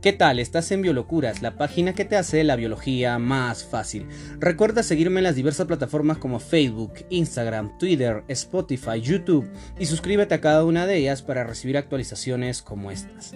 ¿Qué tal? Estás en Biolocuras, la página que te hace la biología más fácil. Recuerda seguirme en las diversas plataformas como Facebook, Instagram, Twitter, Spotify, YouTube y suscríbete a cada una de ellas para recibir actualizaciones como estas.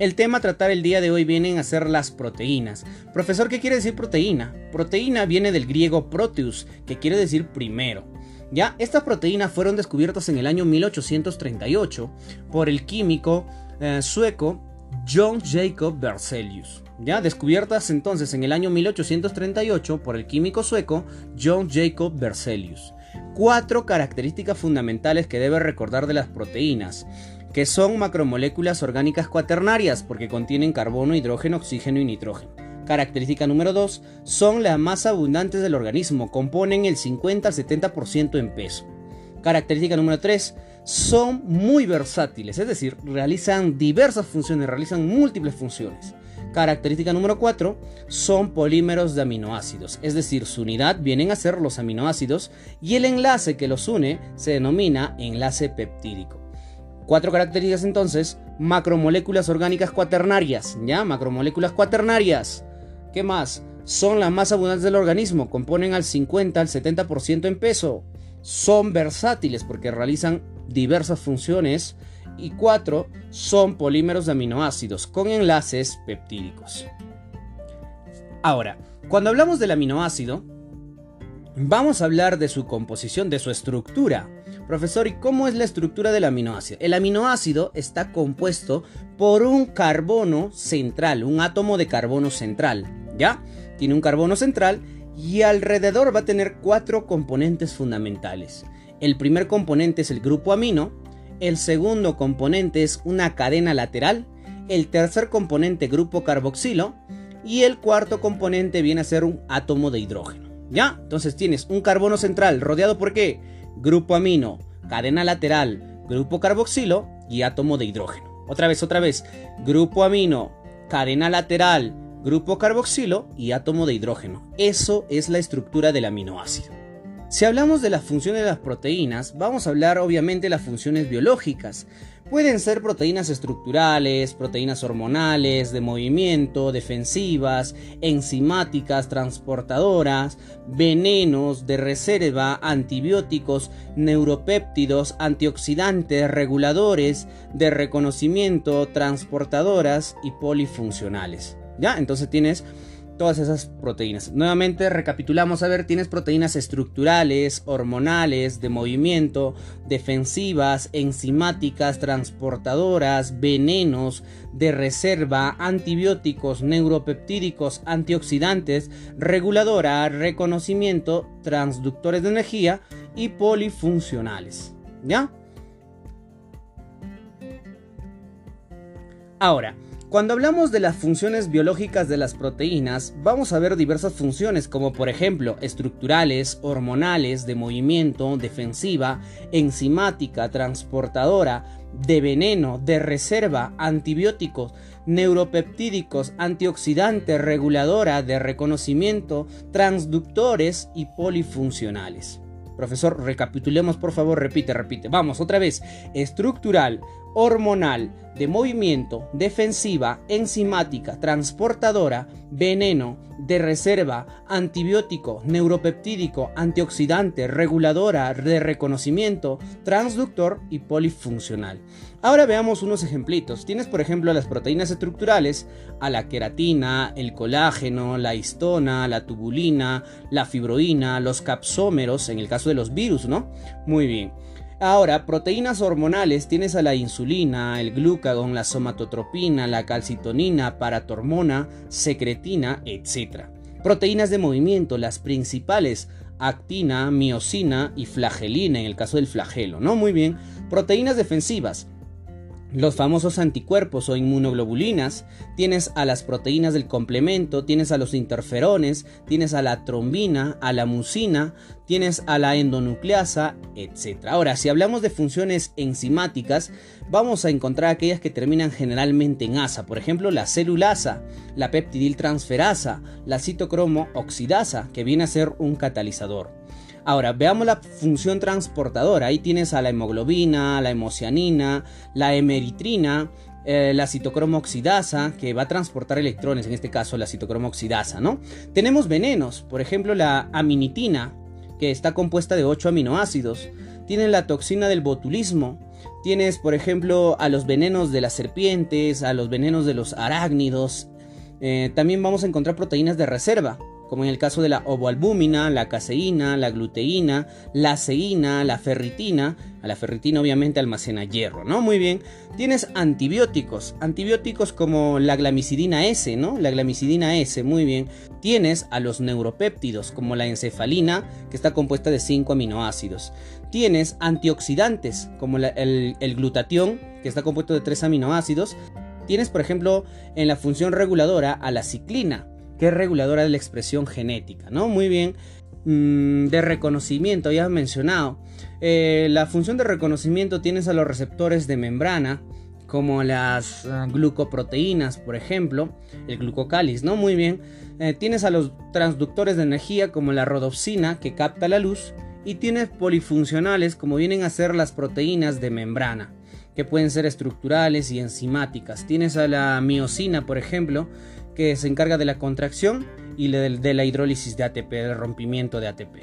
El tema a tratar el día de hoy vienen a ser las proteínas. Profesor, ¿qué quiere decir proteína? Proteína viene del griego proteus, que quiere decir primero. Ya, estas proteínas fueron descubiertas en el año 1838 por el químico eh, sueco John Jacob Berzelius. Ya descubiertas entonces en el año 1838 por el químico sueco John Jacob Berzelius. Cuatro características fundamentales que debe recordar de las proteínas, que son macromoléculas orgánicas cuaternarias porque contienen carbono, hidrógeno, oxígeno y nitrógeno. Característica número 2, son las más abundantes del organismo, componen el 50 al 70% en peso. Característica número 3, son muy versátiles, es decir, realizan diversas funciones, realizan múltiples funciones. Característica número 4, son polímeros de aminoácidos, es decir, su unidad vienen a ser los aminoácidos y el enlace que los une se denomina enlace peptídico. Cuatro características entonces, macromoléculas orgánicas cuaternarias, ¿ya? Macromoléculas cuaternarias. ¿Qué más? Son las más abundantes del organismo, componen al 50 al 70% en peso. Son versátiles porque realizan diversas funciones y cuatro son polímeros de aminoácidos con enlaces peptídicos. Ahora, cuando hablamos del aminoácido, vamos a hablar de su composición, de su estructura. Profesor, ¿y cómo es la estructura del aminoácido? El aminoácido está compuesto por un carbono central, un átomo de carbono central, ¿ya? Tiene un carbono central y alrededor va a tener cuatro componentes fundamentales. El primer componente es el grupo amino, el segundo componente es una cadena lateral, el tercer componente grupo carboxilo y el cuarto componente viene a ser un átomo de hidrógeno. ¿Ya? Entonces tienes un carbono central rodeado por qué? Grupo amino, cadena lateral, grupo carboxilo y átomo de hidrógeno. Otra vez, otra vez. Grupo amino, cadena lateral, grupo carboxilo y átomo de hidrógeno. Eso es la estructura del aminoácido. Si hablamos de las funciones de las proteínas, vamos a hablar obviamente de las funciones biológicas. Pueden ser proteínas estructurales, proteínas hormonales, de movimiento, defensivas, enzimáticas, transportadoras, venenos, de reserva, antibióticos, neuropéptidos, antioxidantes, reguladores, de reconocimiento, transportadoras y polifuncionales. ¿Ya? Entonces tienes todas esas proteínas. Nuevamente recapitulamos, a ver, tienes proteínas estructurales, hormonales, de movimiento, defensivas, enzimáticas, transportadoras, venenos, de reserva, antibióticos, neuropeptídicos, antioxidantes, reguladora, reconocimiento, transductores de energía y polifuncionales. ¿Ya? Ahora, cuando hablamos de las funciones biológicas de las proteínas, vamos a ver diversas funciones como por ejemplo estructurales, hormonales, de movimiento, defensiva, enzimática, transportadora, de veneno, de reserva, antibióticos, neuropeptídicos, antioxidantes, reguladora, de reconocimiento, transductores y polifuncionales. Profesor, recapitulemos por favor, repite, repite. Vamos, otra vez. Estructural, hormonal, de movimiento, defensiva, enzimática, transportadora, veneno, de reserva, antibiótico, neuropeptídico, antioxidante, reguladora, de reconocimiento, transductor y polifuncional. Ahora veamos unos ejemplitos. Tienes por ejemplo las proteínas estructurales, a la queratina, el colágeno, la histona, la tubulina, la fibroína, los capsómeros, en el caso de los virus, ¿no? Muy bien. Ahora, proteínas hormonales tienes a la insulina, el glucagón, la somatotropina, la calcitonina, paratormona, secretina, etc. Proteínas de movimiento, las principales, actina, miocina y flagelina en el caso del flagelo, ¿no? Muy bien. Proteínas defensivas, los famosos anticuerpos o inmunoglobulinas, tienes a las proteínas del complemento, tienes a los interferones, tienes a la trombina, a la mucina, tienes a la endonucleasa, etc. Ahora, si hablamos de funciones enzimáticas, vamos a encontrar aquellas que terminan generalmente en asa, por ejemplo, la celulasa, la peptidiltransferasa, la citocromo oxidasa, que viene a ser un catalizador. Ahora, veamos la función transportadora. Ahí tienes a la hemoglobina, la hemocianina, la hemeritrina, eh, la citocromo oxidasa, que va a transportar electrones, en este caso la citocromo oxidasa, ¿no? Tenemos venenos, por ejemplo la aminitina, que está compuesta de 8 aminoácidos. Tiene la toxina del botulismo. Tienes, por ejemplo, a los venenos de las serpientes, a los venenos de los arácnidos. Eh, también vamos a encontrar proteínas de reserva, como en el caso de la ovoalbúmina, la caseína, la gluteína, la ceína, la ferritina. A la ferritina obviamente almacena hierro, ¿no? Muy bien. Tienes antibióticos, antibióticos como la glamicidina S, ¿no? La glamicidina S, muy bien. Tienes a los neuropéptidos como la encefalina, que está compuesta de 5 aminoácidos. Tienes antioxidantes como el, el glutatión, que está compuesto de 3 aminoácidos. Tienes, por ejemplo, en la función reguladora a la ciclina, que es reguladora de la expresión genética, ¿no? Muy bien. Mm, de reconocimiento, ya mencionado. Eh, la función de reconocimiento tienes a los receptores de membrana, como las ah, glucoproteínas, por ejemplo, el glucocáliz, ¿no? Muy bien. Eh, tienes a los transductores de energía, como la rodopsina, que capta la luz, y tienes polifuncionales, como vienen a ser las proteínas de membrana, que pueden ser estructurales y enzimáticas. Tienes a la miocina, por ejemplo, que se encarga de la contracción y de la hidrólisis de ATP, del rompimiento de ATP.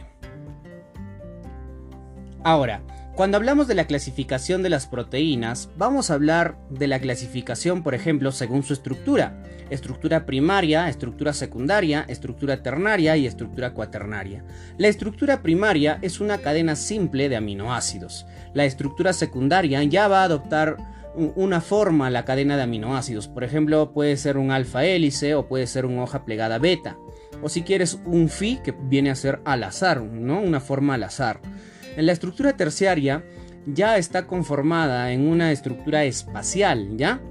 Ahora, cuando hablamos de la clasificación de las proteínas, vamos a hablar de la clasificación, por ejemplo, según su estructura. Estructura primaria, estructura secundaria, estructura ternaria y estructura cuaternaria. La estructura primaria es una cadena simple de aminoácidos. La estructura secundaria ya va a adoptar una forma la cadena de aminoácidos. Por ejemplo, puede ser un alfa hélice o puede ser una hoja plegada beta. O si quieres un phi que viene a ser al azar, ¿no? Una forma al azar. En la estructura terciaria ya está conformada en una estructura espacial, ¿ya?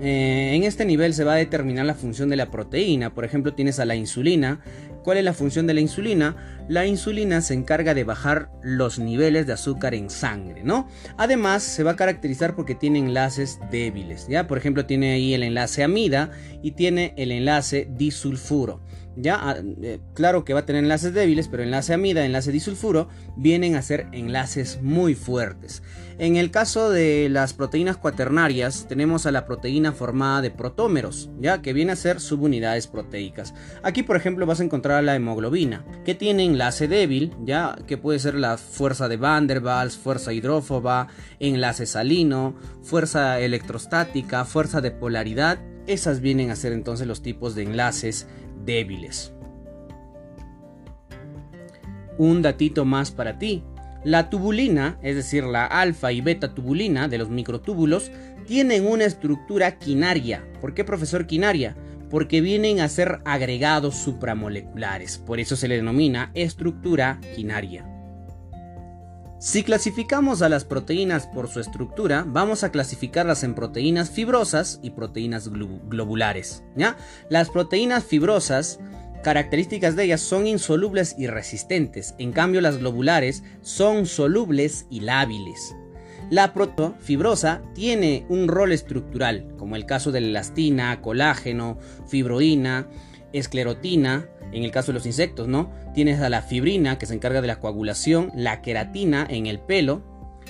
Eh, en este nivel se va a determinar la función de la proteína. Por ejemplo, tienes a la insulina. ¿Cuál es la función de la insulina? La insulina se encarga de bajar los niveles de azúcar en sangre, ¿no? Además, se va a caracterizar porque tiene enlaces débiles, ¿ya? Por ejemplo, tiene ahí el enlace amida y tiene el enlace disulfuro. Ya, ah, eh, claro que va a tener enlaces débiles, pero enlace amida, enlace disulfuro, vienen a ser enlaces muy fuertes. En el caso de las proteínas cuaternarias, tenemos a la proteína formada de protómeros, ya que viene a ser subunidades proteicas. Aquí, por ejemplo, vas a encontrar a la hemoglobina, que tiene enlace débil, ya que puede ser la fuerza de Van der Waals, fuerza hidrófoba, enlace salino, fuerza electrostática, fuerza de polaridad. Esas vienen a ser entonces los tipos de enlaces débiles. Un datito más para ti. La tubulina, es decir, la alfa y beta tubulina de los microtúbulos, tienen una estructura quinaria. ¿Por qué profesor quinaria? Porque vienen a ser agregados supramoleculares. Por eso se le denomina estructura quinaria. Si clasificamos a las proteínas por su estructura, vamos a clasificarlas en proteínas fibrosas y proteínas globulares. ¿ya? Las proteínas fibrosas, características de ellas son insolubles y resistentes, en cambio las globulares son solubles y lábiles. La protofibrosa tiene un rol estructural, como el caso de la elastina, colágeno, fibroína, esclerotina, en el caso de los insectos, ¿no? Tienes a la fibrina que se encarga de la coagulación, la queratina en el pelo.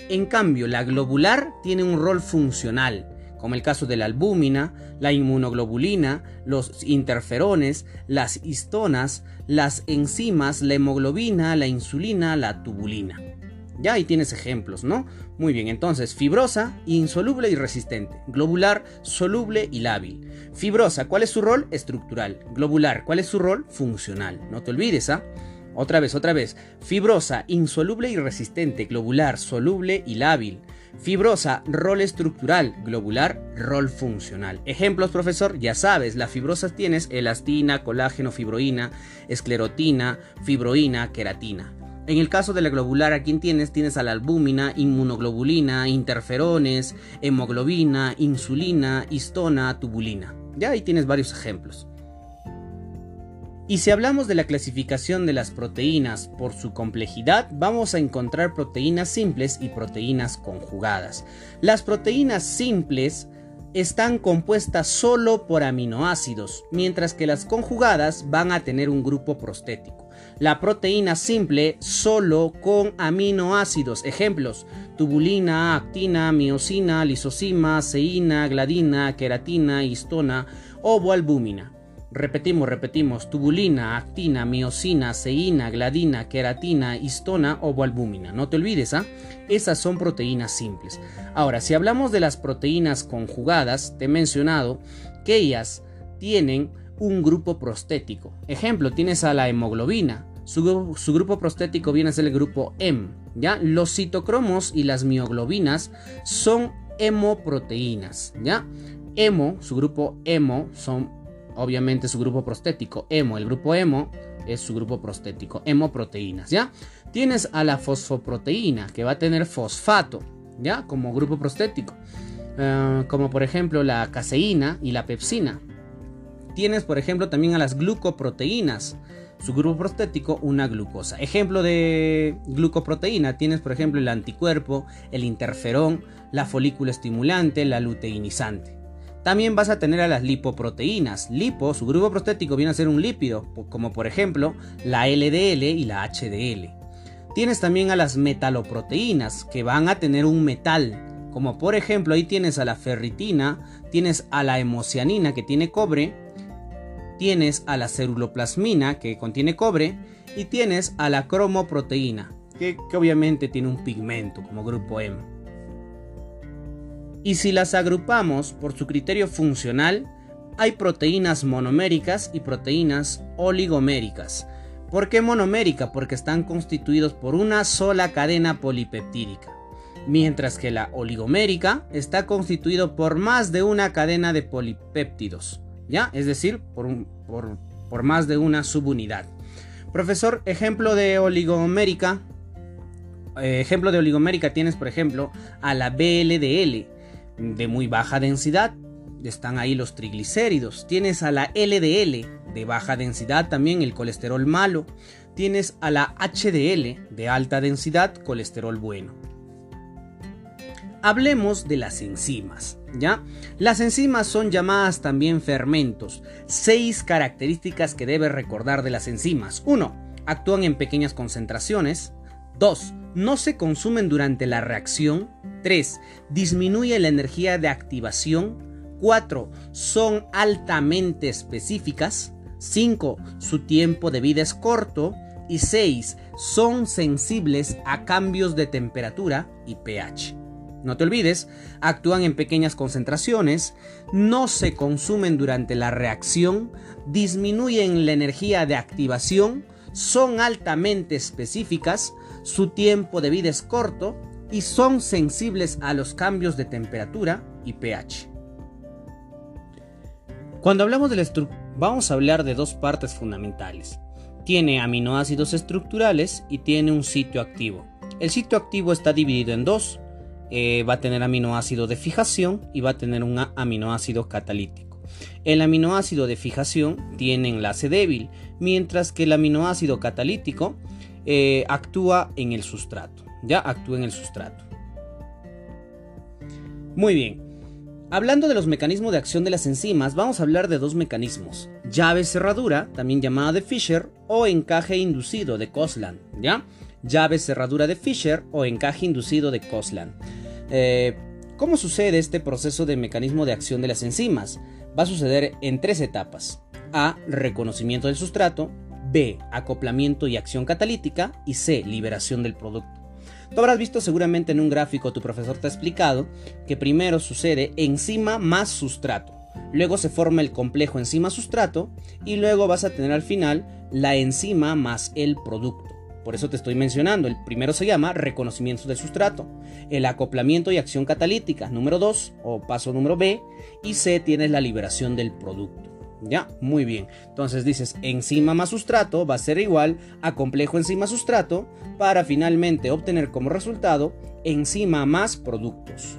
En cambio, la globular tiene un rol funcional, como el caso de la albúmina, la inmunoglobulina, los interferones, las histonas, las enzimas, la hemoglobina, la insulina, la tubulina. Ya ahí tienes ejemplos, ¿no? Muy bien, entonces, fibrosa, insoluble y resistente. Globular, soluble y lábil. Fibrosa, ¿cuál es su rol? Estructural. Globular, ¿cuál es su rol? Funcional. No te olvides, ¿ah? Otra vez, otra vez. Fibrosa, insoluble y resistente. Globular, soluble y lábil. Fibrosa, rol estructural. Globular, rol funcional. Ejemplos, profesor, ya sabes, las fibrosas tienes elastina, colágeno, fibroína, esclerotina, fibroína, queratina. En el caso de la globular, ¿a quién tienes? Tienes a la albúmina, inmunoglobulina, interferones, hemoglobina, insulina, histona, tubulina. Ya ahí tienes varios ejemplos. Y si hablamos de la clasificación de las proteínas por su complejidad, vamos a encontrar proteínas simples y proteínas conjugadas. Las proteínas simples están compuestas solo por aminoácidos, mientras que las conjugadas van a tener un grupo prostético. La proteína simple solo con aminoácidos. Ejemplos: tubulina, actina, miosina, lisosima, ceína, gladina, queratina, histona, ovoalbúmina. Repetimos, repetimos, tubulina, actina, miosina, ceína, gladina, queratina, histona, ovoalbúmina. No te olvides, ¿ah? Esas son proteínas simples. Ahora, si hablamos de las proteínas conjugadas, te he mencionado que ellas tienen un grupo prostético. Ejemplo, tienes a la hemoglobina. Su, grupo prostético viene a ser el grupo M. ¿ya? Los citocromos y las mioglobinas son hemoproteínas. ¿ya? Hemo, su grupo hemo, son obviamente su grupo prostético, hemo. El grupo hemo es su grupo prostético, hemoproteínas, ¿ya? Tienes a la fosfoproteína, que va a tener fosfato, ¿ya? Como grupo prostético. Eh, como por ejemplo la caseína y la pepsina. Tienes, por ejemplo, también a las glucoproteínas. Su grupo prostético, una glucosa. Ejemplo de glucoproteína, tienes, por ejemplo, el anticuerpo, el interferón, la folícula estimulante, la luteinizante. También vas a tener a las lipoproteínas. Lipo, su grupo prostético viene a ser un lípido, como por ejemplo la LDL y la HDL. Tienes también a las metaloproteínas, que van a tener un metal, como por ejemplo ahí tienes a la ferritina, tienes a la hemocianina que tiene cobre, tienes a la ceruloplasmina que contiene cobre y tienes a la cromoproteína, que, obviamente tiene un pigmento como grupo M. Y si las agrupamos por su criterio funcional, hay proteínas monoméricas y proteínas oligoméricas. ¿Por qué monomérica? Porque están constituidos por una sola cadena polipeptídica. Mientras que la oligomérica está constituido por más de una cadena de polipéptidos. ¿Ya? Es decir, por, por, por más de una subunidad. Profesor, ejemplo de oligomérica. Eh, ejemplo de oligomérica tienes, por ejemplo, a la BLDL, de muy baja densidad. Están ahí los triglicéridos. Tienes a la LDL de baja densidad también el colesterol malo. Tienes a la HDL de alta densidad colesterol bueno. Hablemos de las enzimas, ¿ya? Las enzimas son llamadas también fermentos. Seis características que debes recordar de las enzimas. 1. Actúan en pequeñas concentraciones. 2 no se consumen durante la reacción. 3. Disminuye la energía de activación. 4. Son altamente específicas. 5. Su tiempo de vida es corto. Y 6. Son sensibles a cambios de temperatura y pH. No te olvides, actúan en pequeñas concentraciones, no se consumen durante la reacción, disminuyen la energía de activación, son altamente específicas, su tiempo de vida es corto y son sensibles a los cambios de temperatura y pH. Cuando hablamos de la vamos a hablar de dos partes fundamentales. Tiene aminoácidos estructurales y tiene un sitio activo. El sitio activo está dividido en dos. Eh, va a tener aminoácido de fijación y va a tener un aminoácido catalítico. El aminoácido de fijación tiene enlace débil, mientras que el aminoácido catalítico eh, actúa en el sustrato. Ya actúa en el sustrato. Muy bien. Hablando de los mecanismos de acción de las enzimas, vamos a hablar de dos mecanismos. Llave cerradura, también llamada de Fischer, o encaje inducido de Kosland. ¿Ya? Llave cerradura de Fischer o encaje inducido de Kosland. Eh, ¿Cómo sucede este proceso de mecanismo de acción de las enzimas? Va a suceder en tres etapas. A. Reconocimiento del sustrato. B. Acoplamiento y acción catalítica. Y C. Liberación del producto. Tú habrás visto seguramente en un gráfico, tu profesor te ha explicado, que primero sucede enzima más sustrato. Luego se forma el complejo enzima-sustrato y luego vas a tener al final la enzima más el producto. Por eso te estoy mencionando. El primero se llama reconocimiento del sustrato. El acoplamiento y acción catalítica, número 2 o paso número B. Y C tienes la liberación del producto. ¿Ya? Muy bien. Entonces dices enzima más sustrato va a ser igual a complejo enzima sustrato para finalmente obtener como resultado enzima más productos.